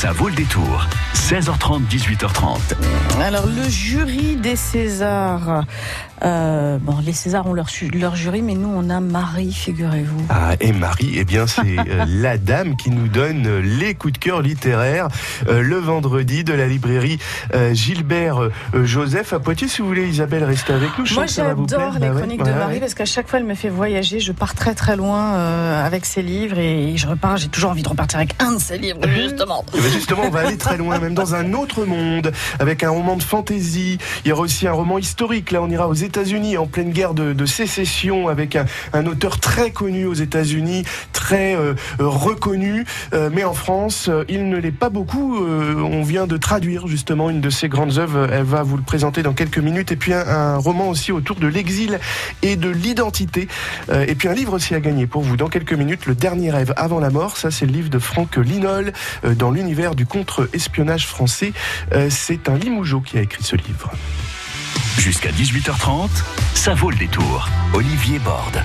Ça vaut le détour. 16h30, 18h30. Alors le jury des Césars. Euh, bon, les Césars ont leur, leur, jury, mais nous on a Marie, figurez-vous. Ah, et Marie, eh bien c'est euh, la dame qui nous donne les coups de cœur littéraires euh, le vendredi de la librairie euh, Gilbert Joseph à Poitiers. Si vous voulez, Isabelle, restez avec nous. Je Moi j'adore les bah chroniques de Marie parce qu'à chaque fois elle me fait voyager. Je pars très très loin avec ses livres et je repars. J'ai toujours envie de repartir avec un de ses livres, justement. Justement, on va aller très loin, même dans un autre monde, avec un roman de fantaisie. Il y aura aussi un roman historique. Là, on ira aux États-Unis en pleine guerre de, sécession avec un, auteur très connu aux États-Unis, très euh, reconnu, euh, mais en France, euh, il ne l'est pas beaucoup. on vient de traduire justement une de ses grandes œuvres. Elle va vous le présenter dans quelques minutes. Et puis un, roman aussi autour de l'exil et de l'identité. et puis un livre aussi à gagner pour vous dans quelques minutes. Le dernier rêve avant la mort. Ça, c'est le livre de Franck Linol dans l'univers du contre-espionnage français. c'est un Limougeau qui a écrit ce livre. Jusqu'à 18h30, ça vaut le détour. Olivier Borde.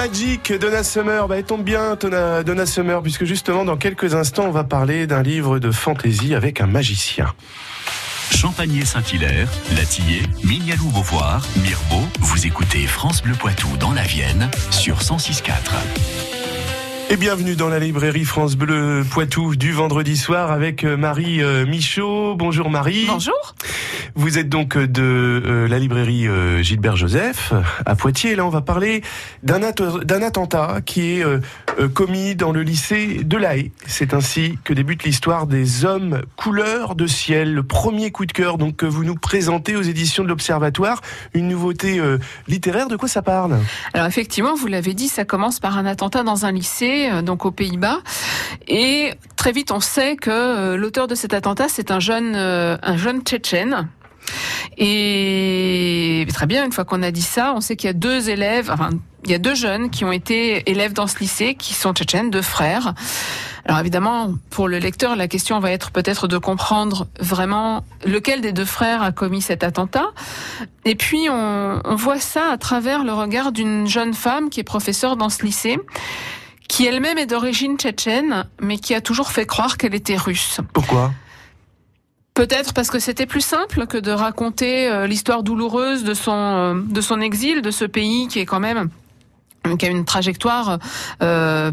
Avec Donna Summer. Bah, elle tombe bien, Donna Summer, puisque justement, dans quelques instants, on va parler d'un livre de fantaisie avec un magicien. Champagné Saint-Hilaire, Latillé, Mignalou Beauvoir, Mirbeau, vous écoutez France Bleu Poitou dans la Vienne sur 106.4. Et bienvenue dans la librairie France Bleu Poitou du vendredi soir avec euh, Marie euh, Michaud. Bonjour Marie. Bonjour. Vous êtes donc euh, de la librairie Gilbert Joseph à Poitiers. Là, on va parler d'un attentat qui est commis dans le lycée de La Haye. C'est ainsi que débute l'histoire des hommes couleur de ciel. Le premier coup de cœur donc que vous nous présentez aux éditions de l'Observatoire. Une nouveauté littéraire. De quoi ça parle? Alors effectivement, vous l'avez dit, ça commence par un attentat dans un lycée euh, donc aux Pays-Bas. Et très vite, on sait que euh, l'auteur de cet attentat, c'est un jeune, euh, un jeune tchétchène. Et très bien, une fois qu'on a dit ça, on sait qu'il y a deux élèves, enfin, il y a deux jeunes qui ont été élèves dans ce lycée, qui sont tchétchènes, deux frères. Alors évidemment, pour le lecteur, la question va être peut-être de comprendre vraiment lequel des deux frères a commis cet attentat. Et puis on, on voit ça à travers le regard d'une jeune femme qui est professeure dans ce lycée qui elle-même est d'origine tchétchène, mais qui a toujours fait croire qu'elle était russe. Pourquoi? Peut-être parce que c'était plus simple que de raconter euh, l'histoire douloureuse de son euh, de son exil, de ce pays qui est quand même qui a une trajectoire euh,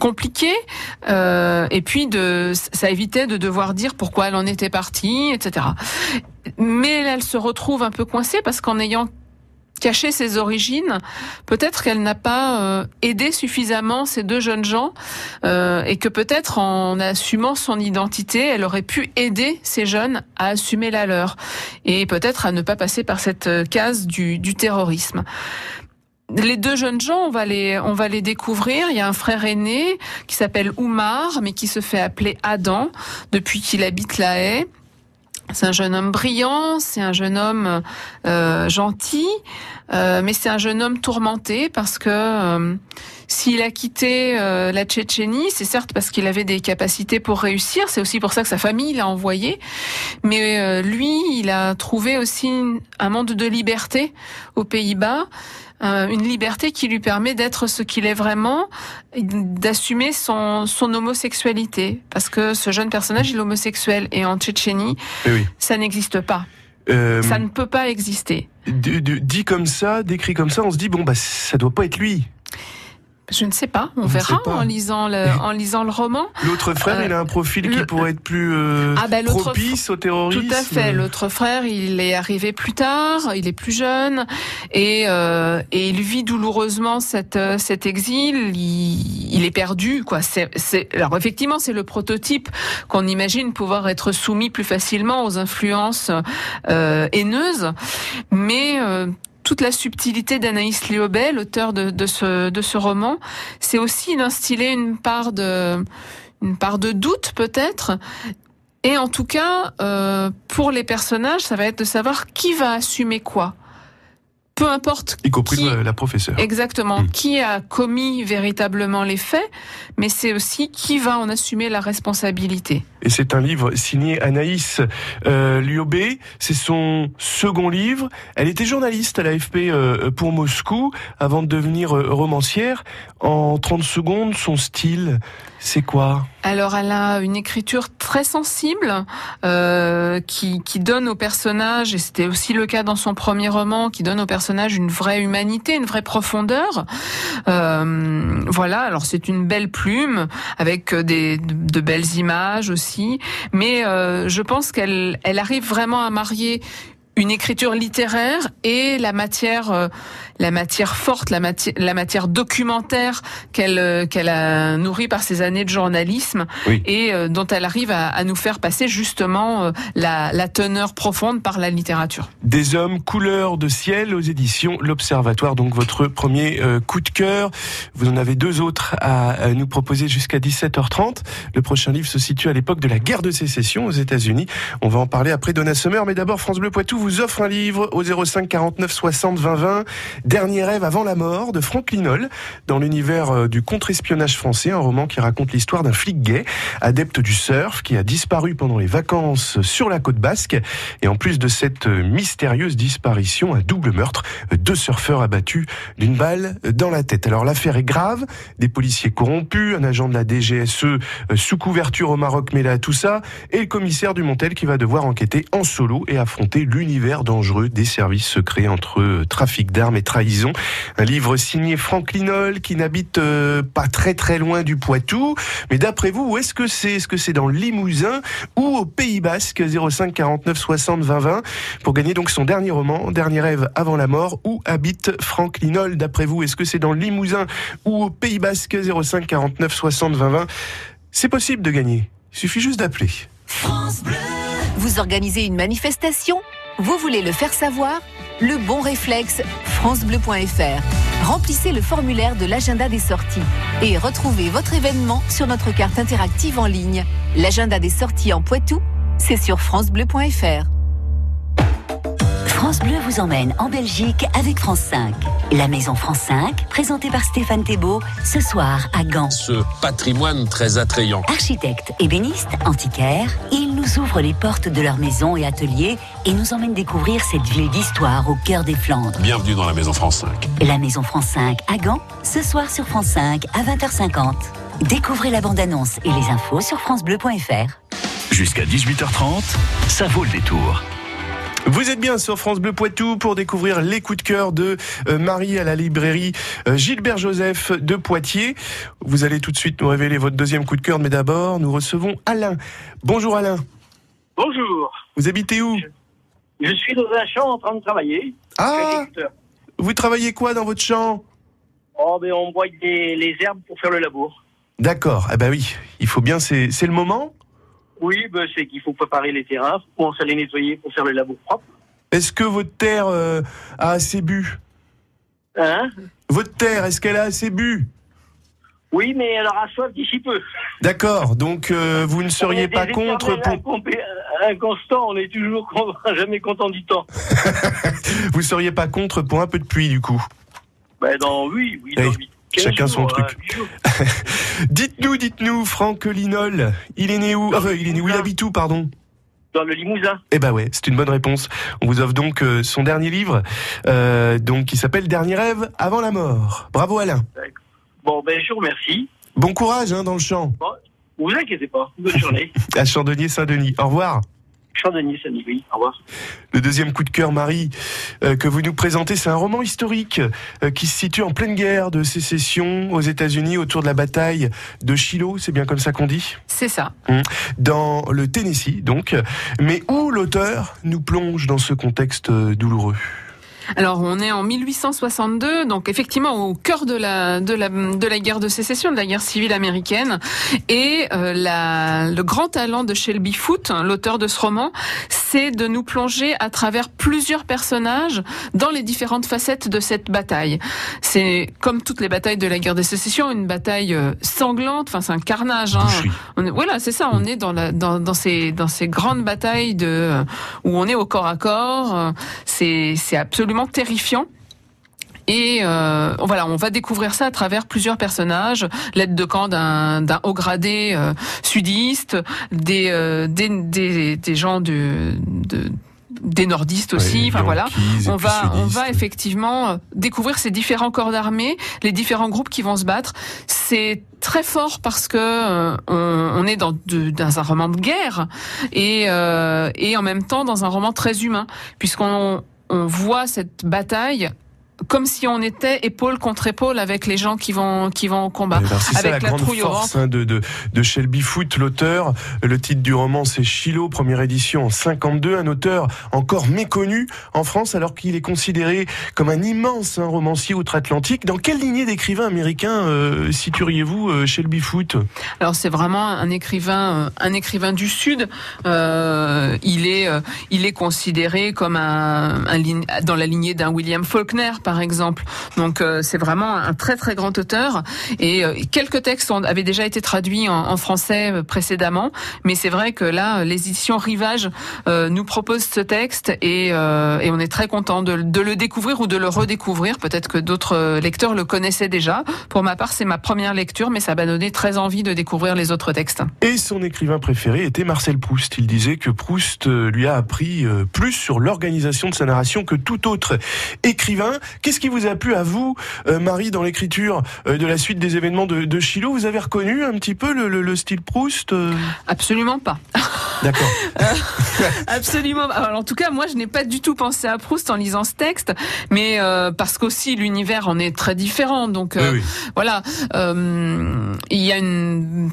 compliquée, euh, et puis de ça évitait de devoir dire pourquoi elle en était partie, etc. Mais elle se retrouve un peu coincée parce qu'en ayant cacher ses origines, peut-être qu'elle n'a pas euh, aidé suffisamment ces deux jeunes gens euh, et que peut-être en assumant son identité, elle aurait pu aider ces jeunes à assumer la leur et peut-être à ne pas passer par cette case du, du terrorisme les deux jeunes gens, on va les, on va les découvrir. Il y a un frère aîné qui s'appelle Oumar, mais qui se fait appeler Adam depuis qu'il habite la haie. C'est un jeune homme brillant, c'est un jeune homme euh, gentil, euh, mais c'est un jeune homme tourmenté parce que euh, s'il a quitté la Tchétchénie, c'est certes parce qu'il avait des capacités pour réussir, c'est aussi pour ça que sa famille l'a envoyé, mais lui, il a trouvé aussi un monde de liberté aux Pays-Bas. Euh, une liberté qui lui permet d'être ce qu'il est vraiment, d'assumer son, son homosexualité. Parce que ce jeune personnage, il est homosexuel. Et en Tchétchénie, eh ça n'existe pas. Euh, ça ne peut pas exister. Dit comme ça, décrit comme ça, on se dit, bon, bah, ça doit pas être lui. Je ne sais pas, on, verra en lisant le, en lisant le roman. L'autre frère, euh, il a un profil qui pourrait être plus euh, ah ben, propice au terrorisme. Tout à fait. L'autre frère, il est arrivé plus tard, il est plus jeune et, euh, et il vit douloureusement cette, cet exil. Il, il est perdu, quoi. C'est, alors effectivement, c'est le prototype qu'on imagine pouvoir être soumis plus facilement aux influences haineuses, mais toute la subtilité d'Anaïs Liobel, l'auteur de, de, ce, de ce roman, c'est aussi d'instiller une part de, une part de doute peut-être. Et en tout cas, euh, pour les personnages, ça va être de savoir qui va assumer quoi peu importe. Y compris la professeure. Exactement. Hmm. Qui a commis véritablement les faits, mais c'est aussi qui va en assumer la responsabilité. Et c'est un livre signé Anaïs euh, Liobé. C'est son second livre. Elle était journaliste à l'AFP euh, pour Moscou avant de devenir euh, romancière. En 30 secondes, son style, c'est quoi Alors, elle a une écriture très sensible euh, qui, qui donne au personnage, et c'était aussi le cas dans son premier roman, qui donne au personnage une vraie humanité, une vraie profondeur. Euh, voilà, alors c'est une belle plume avec des, de, belles images aussi, mais euh, je pense qu'elle elle arrive vraiment à marier une écriture littéraire et la matière, euh, la matière forte, la matière, la matière documentaire qu'elle euh, qu'elle a nourrie par ses années de journalisme et euh, dont elle arrive à, à, nous faire passer justement la, la, teneur profonde par la littérature. Des hommes couleur de ciel aux éditions L'Observatoire, donc votre premier coup de cœur. Vous en avez deux autres à, à nous proposer jusqu'à 17h30. Le prochain livre se situe à l'époque de la guerre de sécession aux États-Unis. On va en parler après Donna Summer, mais d'abord France Bleu Poitou vous offre un livre au 05 49 60 20 20 Dernier rêve avant la mort de Franck Linol dans l'univers euh, du contre-espionnage français, un roman qui raconte l'histoire d'un flic gay, adepte du surf, qui a disparu pendant les vacances sur la côte basque. Et en plus de cette euh, mystérieuse disparition, un double meurtre, deux surfeurs abattus d'une balle dans la tête. Alors l'affaire est grave, des policiers corrompus, un agent de la DGSE euh, sous couverture au Maroc mêlé à tout ça, et le commissaire du Montel qui va devoir enquêter en solo et affronter l'univers dangereux des services secrets entre trafic d'armes et Un livre signé Franck Linol qui n'habite euh, pas très très loin du Poitou. Mais d'après vous, où est-ce que c'est? Est-ce que c'est dans Limousin ou au Pays Basque? 05 49 60 20 20 pour gagner donc son dernier roman, Dernier rêve avant la mort. Où habite Franck Linol? D'après vous, est-ce que c'est dans Limousin ou au Pays Basque? 05 49 60 20 20 C'est possible de gagner. Il suffit juste d'appeler. France Bleu. Vous organisez une manifestation Vous voulez le faire savoir? Le bon réflexe, francebleu.fr. Remplissez le formulaire de l'agenda des sorties et retrouvez votre événement sur notre carte interactive en ligne. L'agenda des sorties en Poitou, c'est sur francebleu.fr. France Bleu vous emmène en Belgique avec France 5. La Maison France 5, présentée par Stéphane Thébault, ce soir à Gand. Ce patrimoine très attrayant. Architecte ébéniste, antiquaire, ils nous ouvrent les portes de leur maison et atelier et nous emmènent découvrir cette ville d'histoire au cœur des Flandres. Bienvenue dans la Maison France 5. La Maison France 5 à Gand, ce soir sur France 5 à 20h50. Découvrez la bande-annonce et les infos sur francebleu.fr. Jusqu'à 18h30, ça vaut le détour. Vous êtes bien sur France Bleu Poitou pour découvrir les coups de cœur de euh, Marie à la librairie euh, Gilbert Joseph de Poitiers. Vous allez tout de suite nous révéler votre deuxième coup de cœur, mais d'abord, nous recevons Alain. Bonjour Alain. Bonjour. Vous habitez où? Je suis dans un champ en train de travailler. Ah Vous travaillez quoi dans votre champ? Oh, ben on broie des, les herbes pour faire le labour. D'accord. Eh ben oui, il faut bien, c'est le moment Oui, ben, c'est qu'il faut préparer les terrains, faut commencer à les nettoyer pour faire le labour propre. Est-ce que votre terre euh, a assez bu? Hein? Votre terre, est-ce qu'elle a assez bu? Oui, mais elle aura soif d'ici peu. D'accord, donc euh, vous ne seriez pas contre pour... Inconstants, on est toujours jamais content du temps. Vous seriez pas contre pour un peu de pluie du coup? Ben, dans, oui, oui, Oui, chacun son truc. jours. Dites-nous, dites-nous, Franck Linol, il est né où il est né où Il habite où, pardon? Dans le Limousin. Eh ben ouais, c'est une bonne réponse. On vous offre donc euh, son dernier livre, euh, donc qui s'appelle Dernier rêve avant la mort. Bravo Alain. Bon, ben, je vous remercie. Bon courage hein, dans le champ. Vous inquiétez pas. Bonne journée. À Chandonnier-Saint-Denis. Au revoir. Au revoir. Le deuxième coup de cœur, Marie, euh, que vous nous présentez, c'est un roman historique euh, qui se situe en pleine guerre de sécession aux États-Unis autour de la bataille de Shiloh, c'est bien comme ça qu'on dit? C'est ça. dans le Tennessee, donc, mais où l'auteur nous plonge dans ce contexte euh, douloureux? Alors on est en 1862, donc effectivement au cœur de la de la de la guerre de sécession, de la guerre civile américaine, et euh, la, le grand talent de Shelby Foote, l'auteur de ce roman, c'est de nous plonger à travers plusieurs personnages dans les différentes facettes de cette bataille. C'est comme toutes les batailles de la guerre de sécession, une bataille euh, sanglante, enfin c'est un carnage. hein. On est- voilà, c'est ça. On est dans, la, dans, dans ces dans ces grandes batailles de où on est au corps à corps. C'est c'est absolument terrifiant. Et euh, voilà, on va découvrir ça à travers plusieurs personnages, l'aide de camp d'un haut gradé euh, sudiste, des, euh, des, des des gens de, de des nordistes aussi. Ouais, enfin voilà, on va, on va effectivement découvrir ces différents corps d'armée, les différents groupes qui vont se battre. C'est très fort parce que euh, on, on est dans, de- dans un roman de guerre et, euh, et en même temps dans un roman très humain, puisqu'on on voit cette bataille comme si on était épaule contre épaule avec les gens qui vont qui vont au combat, c'est ça avec la, grande trouille force hein, de, de, de Shelby Foote, l'auteur. Le titre du roman, c'est Shiloh, première édition en 52. Un auteur encore méconnu en France, alors qu'il est considéré comme un immense hein, romancier outre-Atlantique. Dans quelle lignée d'écrivains américains euh, situeriez-vous euh, Shelby Foote? Alors c'est vraiment un écrivain, euh, un écrivain du Sud. Il est, il est considéré comme un, dans la lignée d'un William Faulkner, par par exemple. Donc euh, c'est vraiment un très très grand auteur. Et euh, quelques textes avaient déjà été traduits en, français euh, précédemment, mais c'est vrai que là, les éditions Rivage nous proposent ce texte et, on est très content de, le découvrir ou de le redécouvrir. Peut-être que d'autres lecteurs le connaissaient déjà. Pour ma part, c'est ma première lecture, mais ça m'a donné très envie de découvrir les autres textes. Et son écrivain préféré était Marcel Proust. Il disait que Proust lui a appris plus sur l'organisation de sa narration que tout autre écrivain. Qu'est-ce qui vous a plu à vous, euh, Marie, dans l'écriture euh, de la suite des événements de, de Chilo Vous avez reconnu un petit peu le, le- le style Proust euh Absolument pas. D'accord. Absolument. Alors, en tout cas, moi, je n'ai pas du tout pensé à Proust en lisant ce texte, mais euh, parce qu'aussi l'univers en est très différent. Donc euh, Oui, oui. voilà, euh, il y a une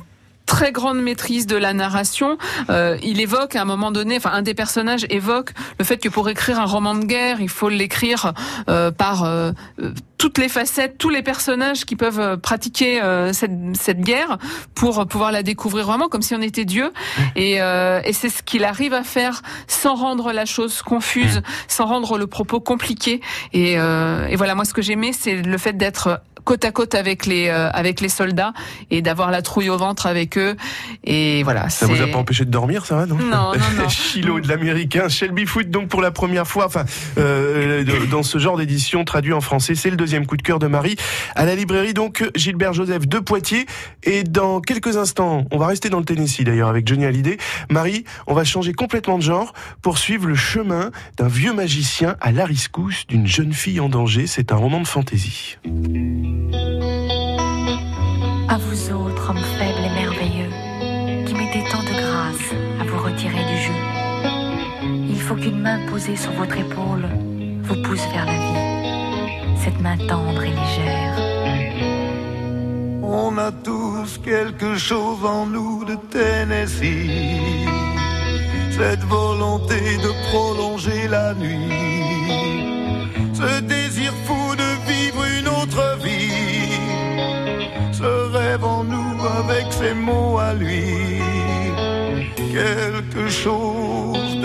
très grande maîtrise de la narration. Euh, il évoque à un moment donné, enfin un des personnages évoque le fait que pour écrire un roman de guerre, il faut l'écrire euh, par euh, euh, toutes les facettes, tous les personnages qui peuvent euh, pratiquer euh, cette, cette guerre pour pouvoir la découvrir vraiment comme si on était Dieu. Et, et c'est ce qu'il arrive à faire sans rendre la chose confuse, sans rendre le propos compliqué. Et, et voilà, moi ce que j'aimais, c'est le fait d'être côte à côte avec les euh, avec les soldats et d'avoir la trouille au ventre avec eux. Et voilà. Ça vous a pas empêché de dormir, ça va, non Non, non, non. Chilo de l'américain, Shelby Foot, donc pour la première fois, enfin, euh, de- dans ce genre d'édition traduit en français, c'est le deuxième coup de cœur de Marie à la librairie, donc Gilbert Joseph de Poitiers. Et dans quelques instants, on va rester dans le Tennessee d'ailleurs avec Johnny Hallyday. Marie, on va changer complètement de genre pour suivre le chemin d'un vieux magicien à la rescousse d'une jeune fille en danger. C'est un roman de fantaisie. Qu'une main posée sur votre épaule vous pousse vers la vie, cette main tendre et légère. On a tous quelque chose en nous de Tennessee. Cette volonté de prolonger la nuit. Ce désir fou de vivre une autre vie. Ce rêve en nous avec ses mots à lui. Quelque chose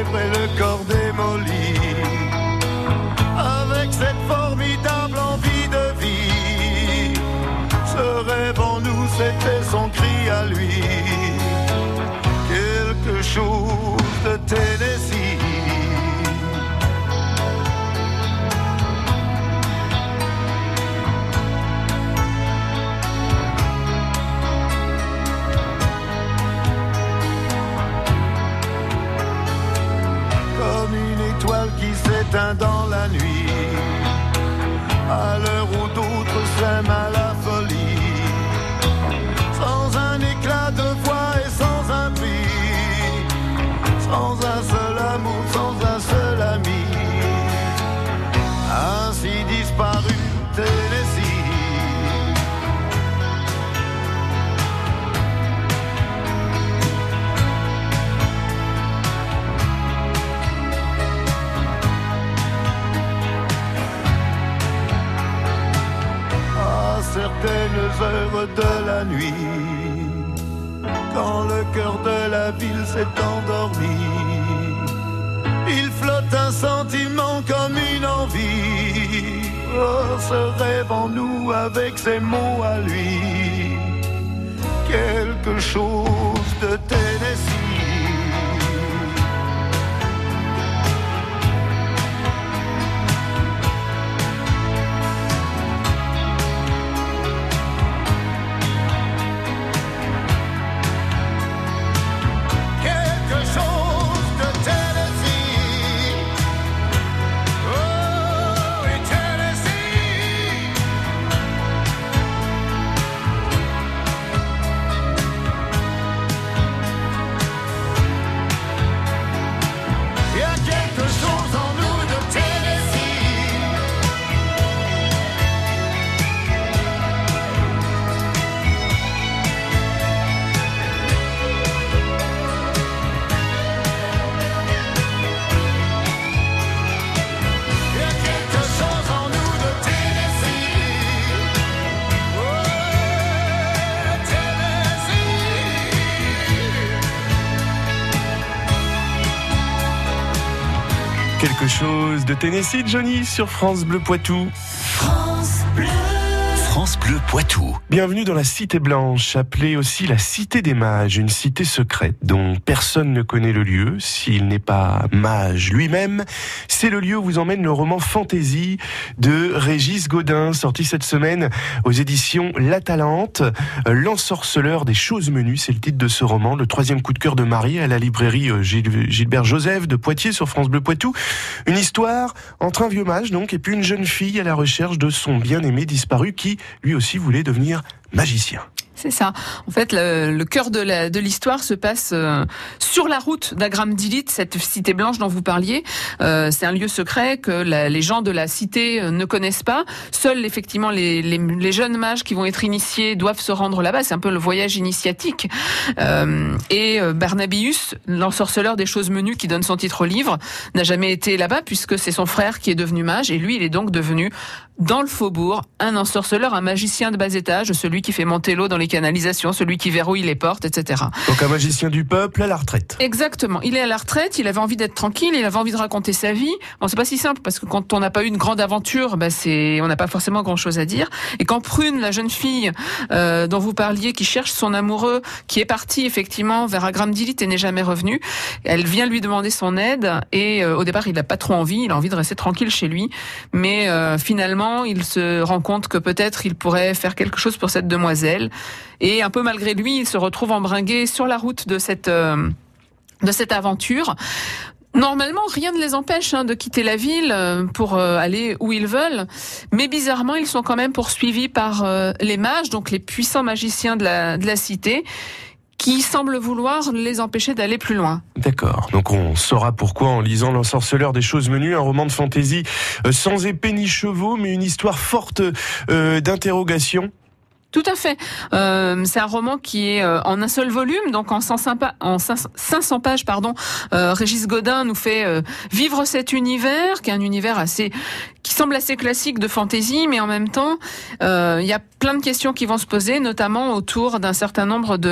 Fièvre et le corps sans un seul amour, sans un seul ami. Ainsi disparu Tennessee. certaines heures de la nuit, quand le cœur de la ville s'est endormi, ce rêve en nous avec ses mots à lui, quelque de Tennessee, Johnny, sur France Bleu Poitou. France Bleu. France Bleu Poitou. Bienvenue dans la Cité Blanche, appelée aussi la Cité des Mages, une cité secrète dont personne ne connaît le lieu, s'il n'est pas mage lui-même. C'est le lieu où vous emmène le roman Fantasy de Régis Godin, sorti cette semaine aux éditions La Talente. L'ensorceleur des choses menues, c'est le titre de ce roman, le troisième coup de cœur de Marie à la librairie euh, Gilbert Joseph de Poitiers sur France Bleu Poitou. Une histoire entre un vieux mage donc et puis une jeune fille à la recherche de son bien-aimé disparu qui lui aussi voulait devenir magicien. C'est ça. En fait, le, le cœur de l'histoire se passe euh, sur la route d'Agram Dilit, cette cité blanche dont vous parliez. Euh, c'est un lieu secret que la, les gens de la cité euh, ne connaissent pas. Seuls, effectivement, les, les, les, jeunes mages qui vont être initiés doivent se rendre là-bas. C'est un peu le voyage initiatique. Euh, et euh, Barnabius, l'ensorceleur des choses menues qui donne son titre au livre, n'a jamais été là-bas puisque c'est son frère qui est devenu mage et lui, il est donc devenu dans le faubourg un ensorceleur, un magicien de bas étage, celui qui fait monter l'eau dans les canalisations, celui qui verrouille les portes, etc. Donc un magicien du peuple à la retraite. Exactement. Il est à la retraite, il avait envie d'être tranquille, il avait envie de raconter sa vie. Bon, c'est pas si simple parce que quand on n'a pas eu une grande aventure, bah c'est, on n'a pas forcément grand chose à dire. Et quand Prune, la jeune fille euh, dont vous parliez, qui cherche son amoureux, qui est parti effectivement vers Agramdilit et n'est jamais revenu, elle vient lui demander son aide et euh, au départ il n'a pas trop envie, il a envie de rester tranquille chez lui, mais euh, finalement il se rend compte que peut-être il pourrait faire quelque chose pour cette demoiselle. Et un peu malgré lui, il se retrouve embringué sur la route de cette, euh, de cette aventure. Normalement, rien ne les empêche hein, de quitter la ville euh, pour euh, aller où ils veulent, mais bizarrement, ils sont quand même poursuivis par les mages, donc les puissants magiciens de la, de la cité, qui semble vouloir les empêcher d'aller plus loin. D'accord. Donc on saura pourquoi en lisant L'ensorceleur des choses menues, un roman de fantaisie euh, sans épée ni chevaux, mais une histoire forte euh, d'interrogation. Tout à fait. Euh, c'est un roman qui est euh, en un seul volume, donc en 500, en 500 pages. Pardon. Euh, Régis Godin nous fait vivre cet univers, qui est un univers assez, qui semble assez classique de fantaisie, mais en même temps, il y a plein de questions qui vont se poser, notamment autour d'un certain nombre de